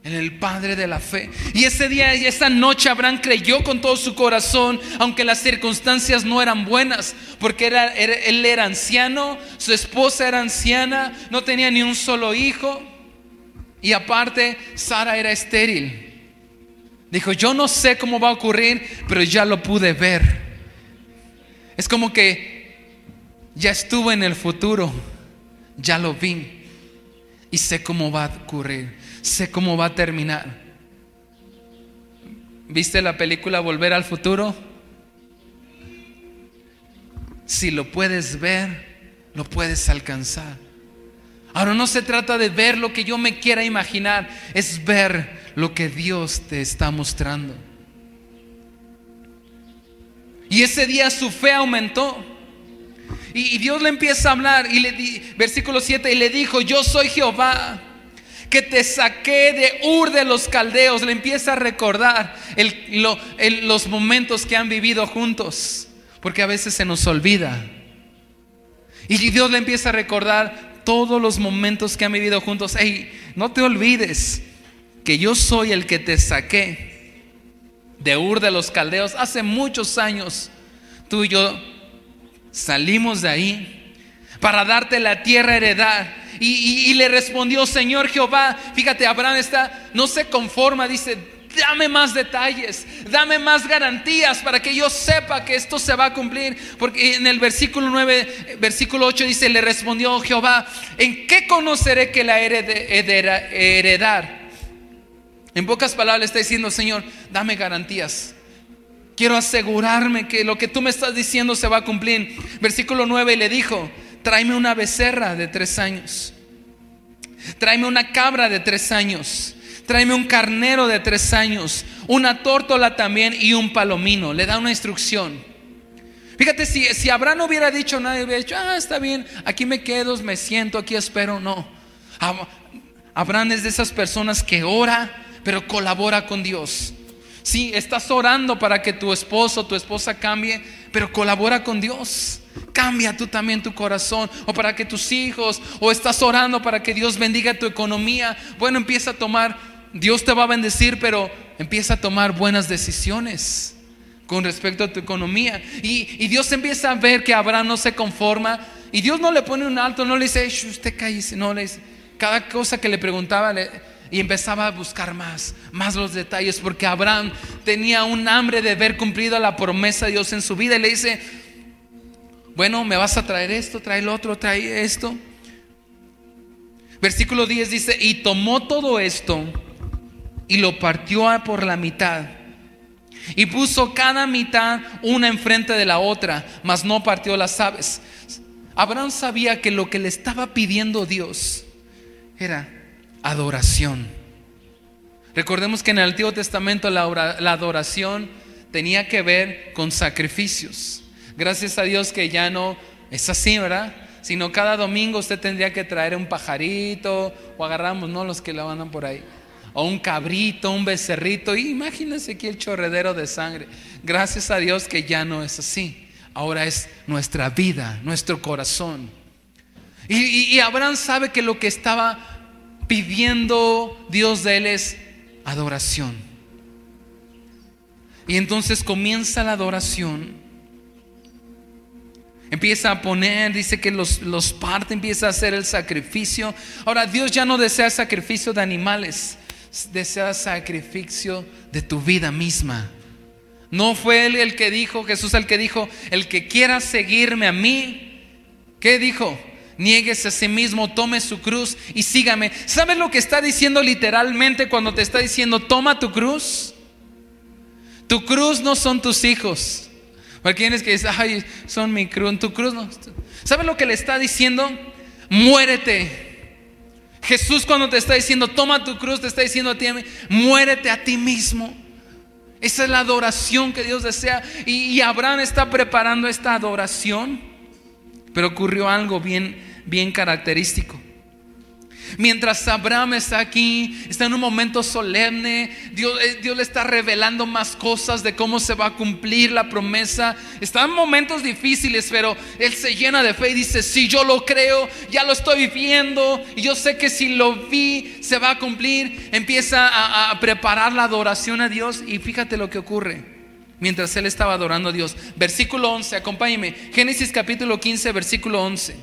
En el Padre de la fe. Y ese día y esa noche Abraham creyó con todo su corazón, aunque las circunstancias no eran buenas, porque era, él era anciano, su esposa era anciana, no tenía ni un solo hijo, y aparte Sara era estéril. Dijo, yo no sé cómo va a ocurrir, pero ya lo pude ver. Es como que ya estuve en el futuro, ya lo vi y sé cómo va a ocurrir, sé cómo va a terminar. ¿Viste la película Volver al Futuro? Si lo puedes ver, lo puedes alcanzar. Ahora no se trata de ver lo que yo me quiera imaginar, es ver lo que Dios te está mostrando. Y ese día su fe aumentó. Y, Dios le empieza a hablar y le di, versículo 7 y le dijo, "Yo soy Jehová, que te saqué de Ur de los Caldeos. Le empieza a recordar los momentos que han vivido juntos, porque a veces se nos olvida. Y Dios le empieza a recordar todos los momentos que han vivido juntos. Hey, no te olvides que yo soy el que te saqué de Ur de los Caldeos hace muchos años. Tú y yo salimos de ahí para darte la tierra heredad. Y, y, le respondió, Señor Jehová, fíjate, Abraham está, no se conforma, dice, dame más detalles, dame más garantías para que yo sepa que esto se va a cumplir. Porque en el versículo 9, versículo 8 dice, le respondió Jehová, ¿en qué conoceré que la heredar? En pocas palabras está diciendo, Señor, dame garantías. Quiero asegurarme que lo que tú me estás diciendo se va a cumplir. Versículo 9 le dijo, tráeme una becerra de tres años. Tráeme una cabra de tres años. Tráeme un carnero de tres años. Una tórtola también y un palomino. Le da una instrucción. Fíjate, si, si Abraham hubiera dicho nada, hubiera dicho, ah, está bien, aquí me quedo, me siento, aquí espero. No. Abraham es de esas personas que ora pero colabora con Dios. Sí, estás orando para que tu esposo tu esposa cambie, pero colabora con Dios. Cambia tú también tu corazón o para que tus hijos o estás orando para que Dios bendiga tu economía. Bueno, empieza a tomar, Dios te va a bendecir, pero empieza a tomar buenas decisiones con respecto a tu economía. Y, Dios empieza a ver que Abraham no se conforma y Dios no le pone un alto, no le dice, usted cállese, no le dice, cada cosa que le preguntaba le y empezaba a buscar más, más los detalles, porque Abraham tenía un hambre de ver cumplido la promesa de Dios en su vida. Y le dice, bueno, me vas a traer esto, trae el otro, trae esto. Versículo 10 dice, y tomó todo esto y lo partió por la mitad. Y puso cada mitad una enfrente de la otra, mas no partió las aves. Abraham sabía que lo que le estaba pidiendo Dios era adoración. Recordemos que en el Antiguo Testamento la, adoración tenía que ver con sacrificios. Gracias a Dios que ya no es así, ¿verdad? Sino cada domingo usted tendría que traer un pajarito o agarramos, ¿no? Los que la andan por ahí. O un cabrito, un becerrito. Imagínense aquí el chorredero de sangre. Gracias a Dios que ya no es así. Ahora es nuestra vida, nuestro corazón. y Abraham sabe que lo que estaba pidiendo Dios de él es adoración. Y entonces comienza la adoración. Empieza a poner, dice que los, los parte, empieza a hacer el sacrificio. Ahora, Dios ya no desea sacrificio de animales, desea sacrificio de tu vida misma. No fue él el que dijo, Jesús el que dijo, el que quiera seguirme a mí, ¿qué dijo? Niegues a sí mismo, tome su cruz y sígame. ¿Sabes lo que está diciendo literalmente cuando te está diciendo, toma tu cruz? Tu cruz no son tus hijos. Quienes que dicen, ay, son mi cruz, tu cruz no. ¿Sabes lo que le está diciendo? Muérete. Jesús cuando te está diciendo, toma tu cruz, te está diciendo a ti, muérete a ti mismo. Esa es la adoración que Dios desea. Y Abraham está preparando esta adoración pero ocurrió algo bien, bien característico. Mientras Abraham está aquí, está en un momento solemne, Dios, eh, Dios, le está revelando más cosas de cómo se va a cumplir la promesa. Está en momentos difíciles, pero él se llena de fe y dice, si yo lo creo, ya lo estoy viviendo, y yo sé que si lo vi, se va a cumplir. Empieza a preparar la adoración a Dios y fíjate lo que ocurre mientras él estaba adorando a Dios. Versículo 11, acompáñeme. Génesis capítulo 15, versículo 11.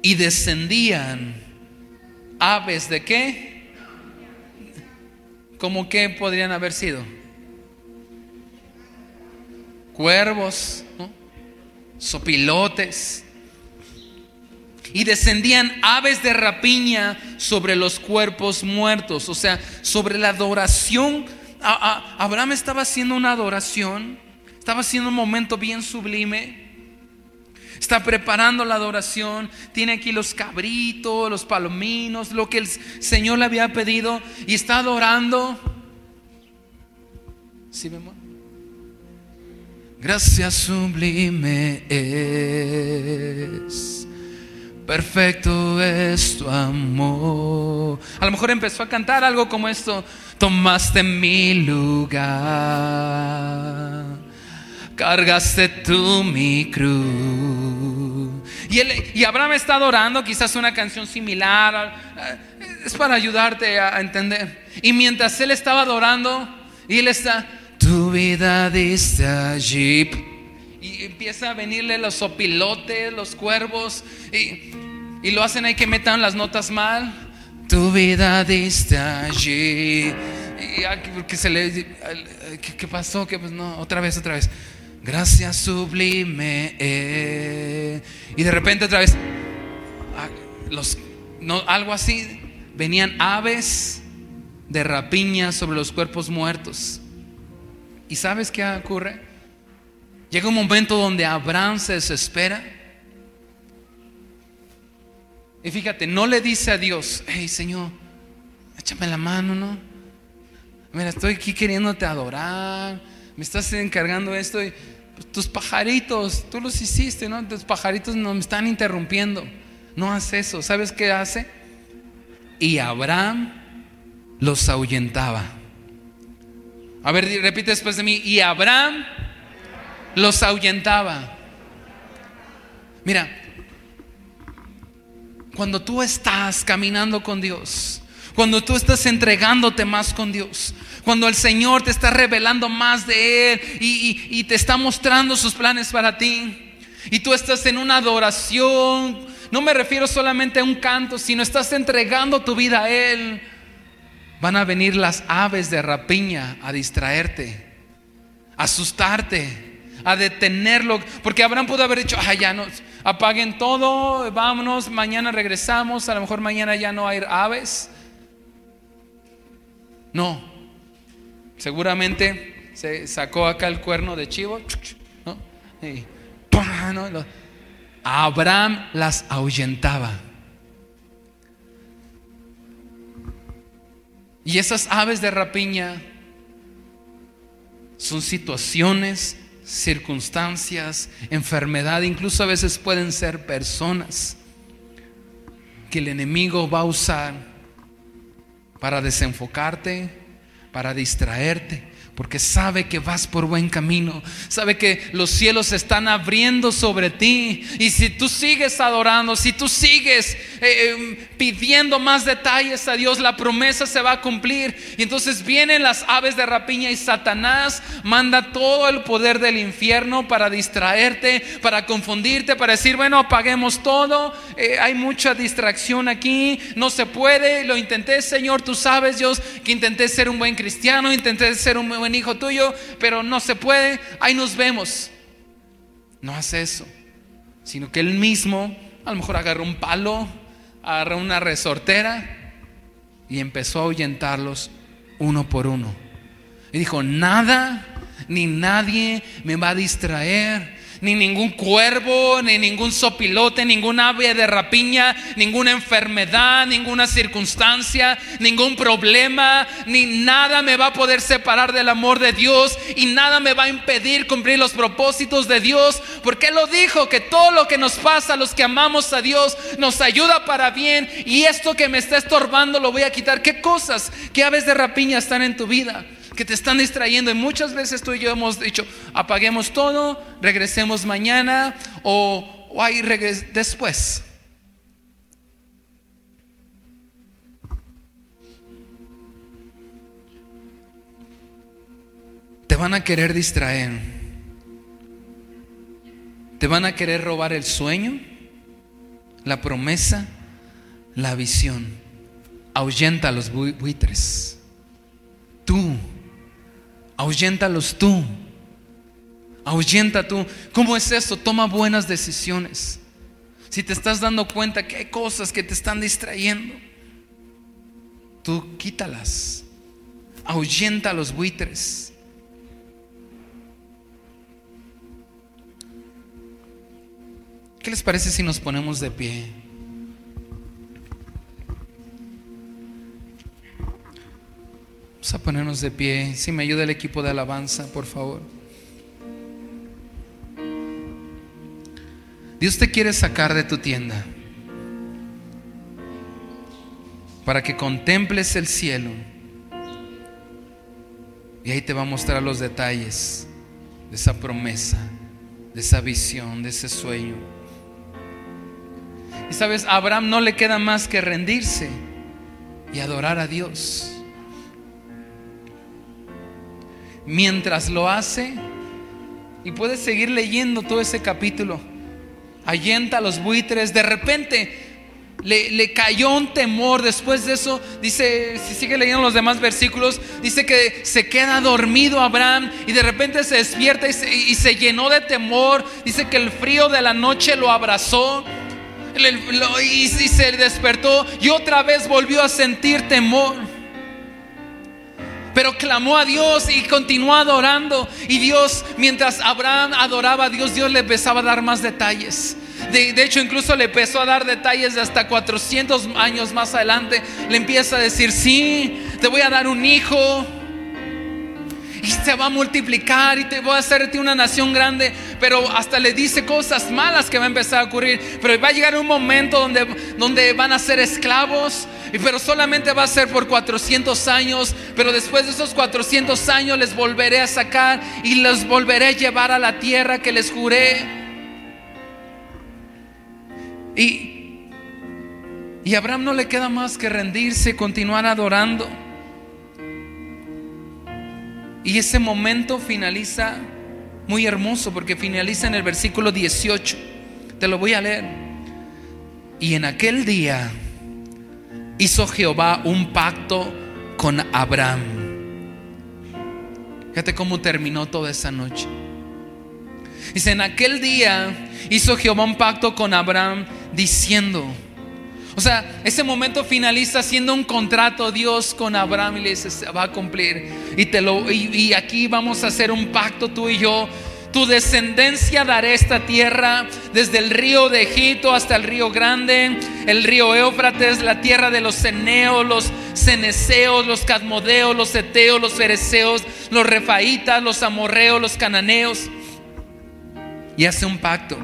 Y descendían aves de qué? ¿Cómo qué podrían haber sido? Cuervos, sopilotes, y descendían aves de rapiña sobre los cuerpos muertos, o sea, sobre la adoración. Abraham estaba haciendo una adoración, estaba haciendo un momento bien sublime. Está preparando la adoración. Tiene aquí los cabritos, los palominos, lo que el Señor le había pedido. Y está adorando. ¿Sí, mi Gracias sublime es perfecto es tu amor. A lo mejor empezó a cantar algo como esto, tomaste mi lugar, cargaste tú mi cruz. Y, Abraham está adorando quizás una canción similar, es para ayudarte a entender. Y mientras él estaba adorando, y él está, tu vida diste allí. Y empieza a venirle los opilotes, los cuervos, y, y lo hacen ahí que metan las notas mal. Tu vida diste allí. Y que se le, ¿qué, pasó? Que pues no, otra vez, otra vez. Gracias sublime. Eh. Y de repente otra vez, ah, los, no, algo así, venían aves de rapiña sobre los cuerpos muertos. ¿Y sabes qué ocurre? Llega un momento donde Abraham se desespera. Y fíjate, no le dice a Dios, hey Señor, échame la mano, ¿no? Mira, estoy aquí queriéndote adorar, me estás encargando esto tus pajaritos, tú los hiciste, ¿no? Tus pajaritos no me están interrumpiendo. No hace eso. ¿Sabes qué hace? Y Abraham los ahuyentaba. A ver, repite después de mí. Y Abraham los ahuyentaba. Mira, cuando tú estás caminando con Dios, cuando tú estás entregándote más con Dios, cuando el Señor te está revelando más de Él y, te está mostrando sus planes para ti, y tú estás en una adoración, no me refiero solamente a un canto, sino estás entregando tu vida a Él Van a venir las aves de rapiña a distraerte, a asustarte, a detenerlo. Porque Abraham pudo haber dicho, ya no, apaguen todo, vámonos, mañana regresamos, a lo mejor mañana ya no hay aves. No, seguramente se sacó acá el cuerno de chivo, Abraham las ahuyentaba. Y esas aves de rapiña son situaciones, circunstancias, enfermedad, incluso a veces pueden ser personas que el enemigo va a usar para desenfocarte, para distraerte, porque sabe que vas por buen camino, sabe que los cielos se están abriendo sobre ti. Y si tú sigues adorando, si tú sigues eh, em, pidiendo más detalles a Dios, la promesa se va a cumplir. Y entonces vienen las aves de rapiña y Satanás manda todo el poder del infierno para distraerte, para confundirte, para decir, bueno, apaguemos todo, eh, hay mucha distracción aquí, no se puede, lo intenté, Señor, tú sabes, Dios, que intenté ser un buen cristiano, intenté ser un buen hijo tuyo, pero no se puede, ahí nos vemos. No hace eso, sino que él mismo a lo mejor agarró un palo, agarró una resortera y empezó a ahuyentarlos uno por uno. Y dijo, nada ni nadie me va a distraer ni ningún cuervo, ni ningún sopilote, ningún ave de rapiña, ninguna enfermedad, ninguna circunstancia, ningún problema, ni nada me va a poder separar del amor de Dios y nada me va a impedir cumplir los propósitos de Dios, porque Él lo dijo, que todo lo que nos pasa a los que amamos a Dios nos ayuda para bien y esto que me está estorbando lo voy a quitar. ¿Qué cosas, qué aves de rapiña están en tu vida? Que te están distrayendo. Y muchas veces tú y yo hemos dicho, apaguemos todo, regresemos mañana o, o ahí después. Te van a querer distraer. Te van a querer robar el sueño, la promesa, la visión. Ahuyenta a los buitres. Tú Ahuyéntalos tú. Ahuyenta tú. ¿Cómo es eso? Toma buenas decisiones. Si te estás dando cuenta que hay cosas que te están distrayendo, tú quítalas. Ahuyenta los buitres. ¿Qué les parece si nos ponemos de pie? Vamos a ponernos de pie. Si me ayuda el equipo de alabanza, por favor. Dios te quiere sacar de tu tienda. para que contemples el cielo. Y ahí te va a mostrar los detalles de esa promesa, de esa visión, de ese sueño. Y sabes, a Abraham no le queda más que rendirse y adorar a Dios. Mientras lo hace, y puedes seguir leyendo todo ese capítulo, ahuyenta a los buitres, de repente le, cayó un temor. Después de eso, dice, si sigue leyendo los demás versículos, dice que se queda dormido Abraham y de repente se despierta y se llenó de temor. Dice que el frío de la noche lo abrazó y se despertó y otra vez volvió a sentir temor. Pero clamó a Dios y continuó adorando. Y Dios, mientras Abraham adoraba a Dios, Dios le empezaba a dar más detalles. De, hecho, incluso le empezó a dar detalles de hasta 400 años más adelante. Le empieza a decir, sí, te voy a dar un hijo. Y se va a multiplicar y te voy a hacerte una nación grande. Pero hasta le dice cosas malas que va a empezar a ocurrir. Pero va a llegar un momento donde, donde van a ser esclavos. Pero solamente va a ser por 400 años. Pero después de esos 400 años les volveré a sacar y los volveré a llevar a la tierra que les juré. Y, y Abraham no le queda más que rendirse, continuar adorando. Y ese momento finaliza muy hermoso porque finaliza en el versículo 18. Te lo voy a leer. Y en aquel día hizo Jehová un pacto con Abraham. Fíjate cómo terminó toda esa noche. Dice, en aquel día hizo Jehová un pacto con Abraham diciendo. O sea, ese momento finaliza haciendo un contrato Dios con Abraham y le dice, se va a cumplir. Y, te lo, y, aquí vamos a hacer un pacto tú y yo. Tu descendencia dará esta tierra desde el río de Egipto hasta el río grande, el río Éufrates, la tierra de los ceneos, los ceneseos, los cadmodeos, los eteos, los fereceos, los refaitas, los amorreos, los cananeos. Y hace un pacto.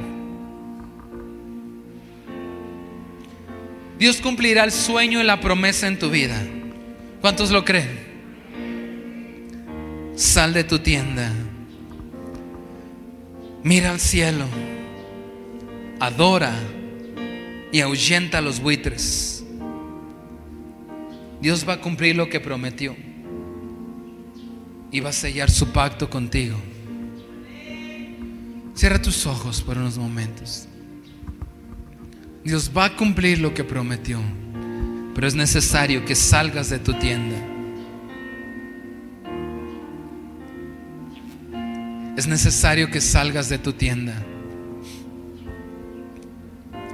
Dios cumplirá el sueño y la promesa en tu vida. ¿Cuántos lo creen? Sal de tu tienda. Mira al cielo. Adora y ahuyenta a los buitres. Dios va a cumplir lo que prometió. Y va a sellar su pacto contigo. Cierra tus ojos por unos momentos. Dios va a cumplir lo que prometió, pero es necesario que salgas de tu tienda. Es necesario que salgas de tu tienda.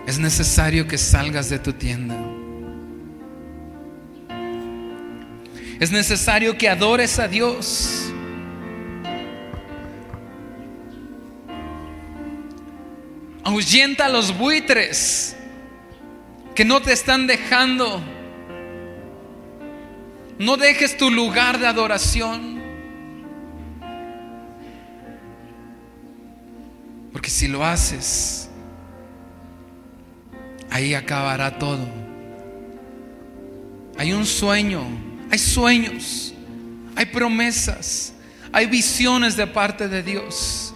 Es necesario que salgas de tu tienda. Es necesario que adores a Dios. Ahuyenta a los buitres que no te están dejando. No dejes tu lugar de adoración. Si lo haces, ahí acabará todo. Hay un sueño, hay sueños, hay promesas, hay visiones de parte de Dios.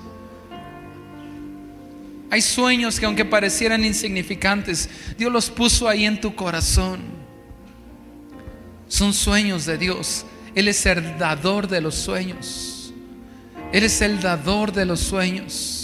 Hay sueños que aunque parecieran insignificantes, Dios los puso ahí en tu corazón. Son sueños de Dios. Él es el dador de los sueños. Él es el dador de los sueños.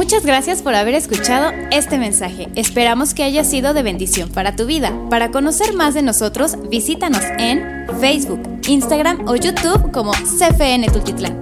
Muchas gracias por haber escuchado este mensaje. Esperamos que haya sido de bendición para tu vida. Para conocer más de nosotros, visítanos en Facebook, Instagram o YouTube como CFN Tultitlán.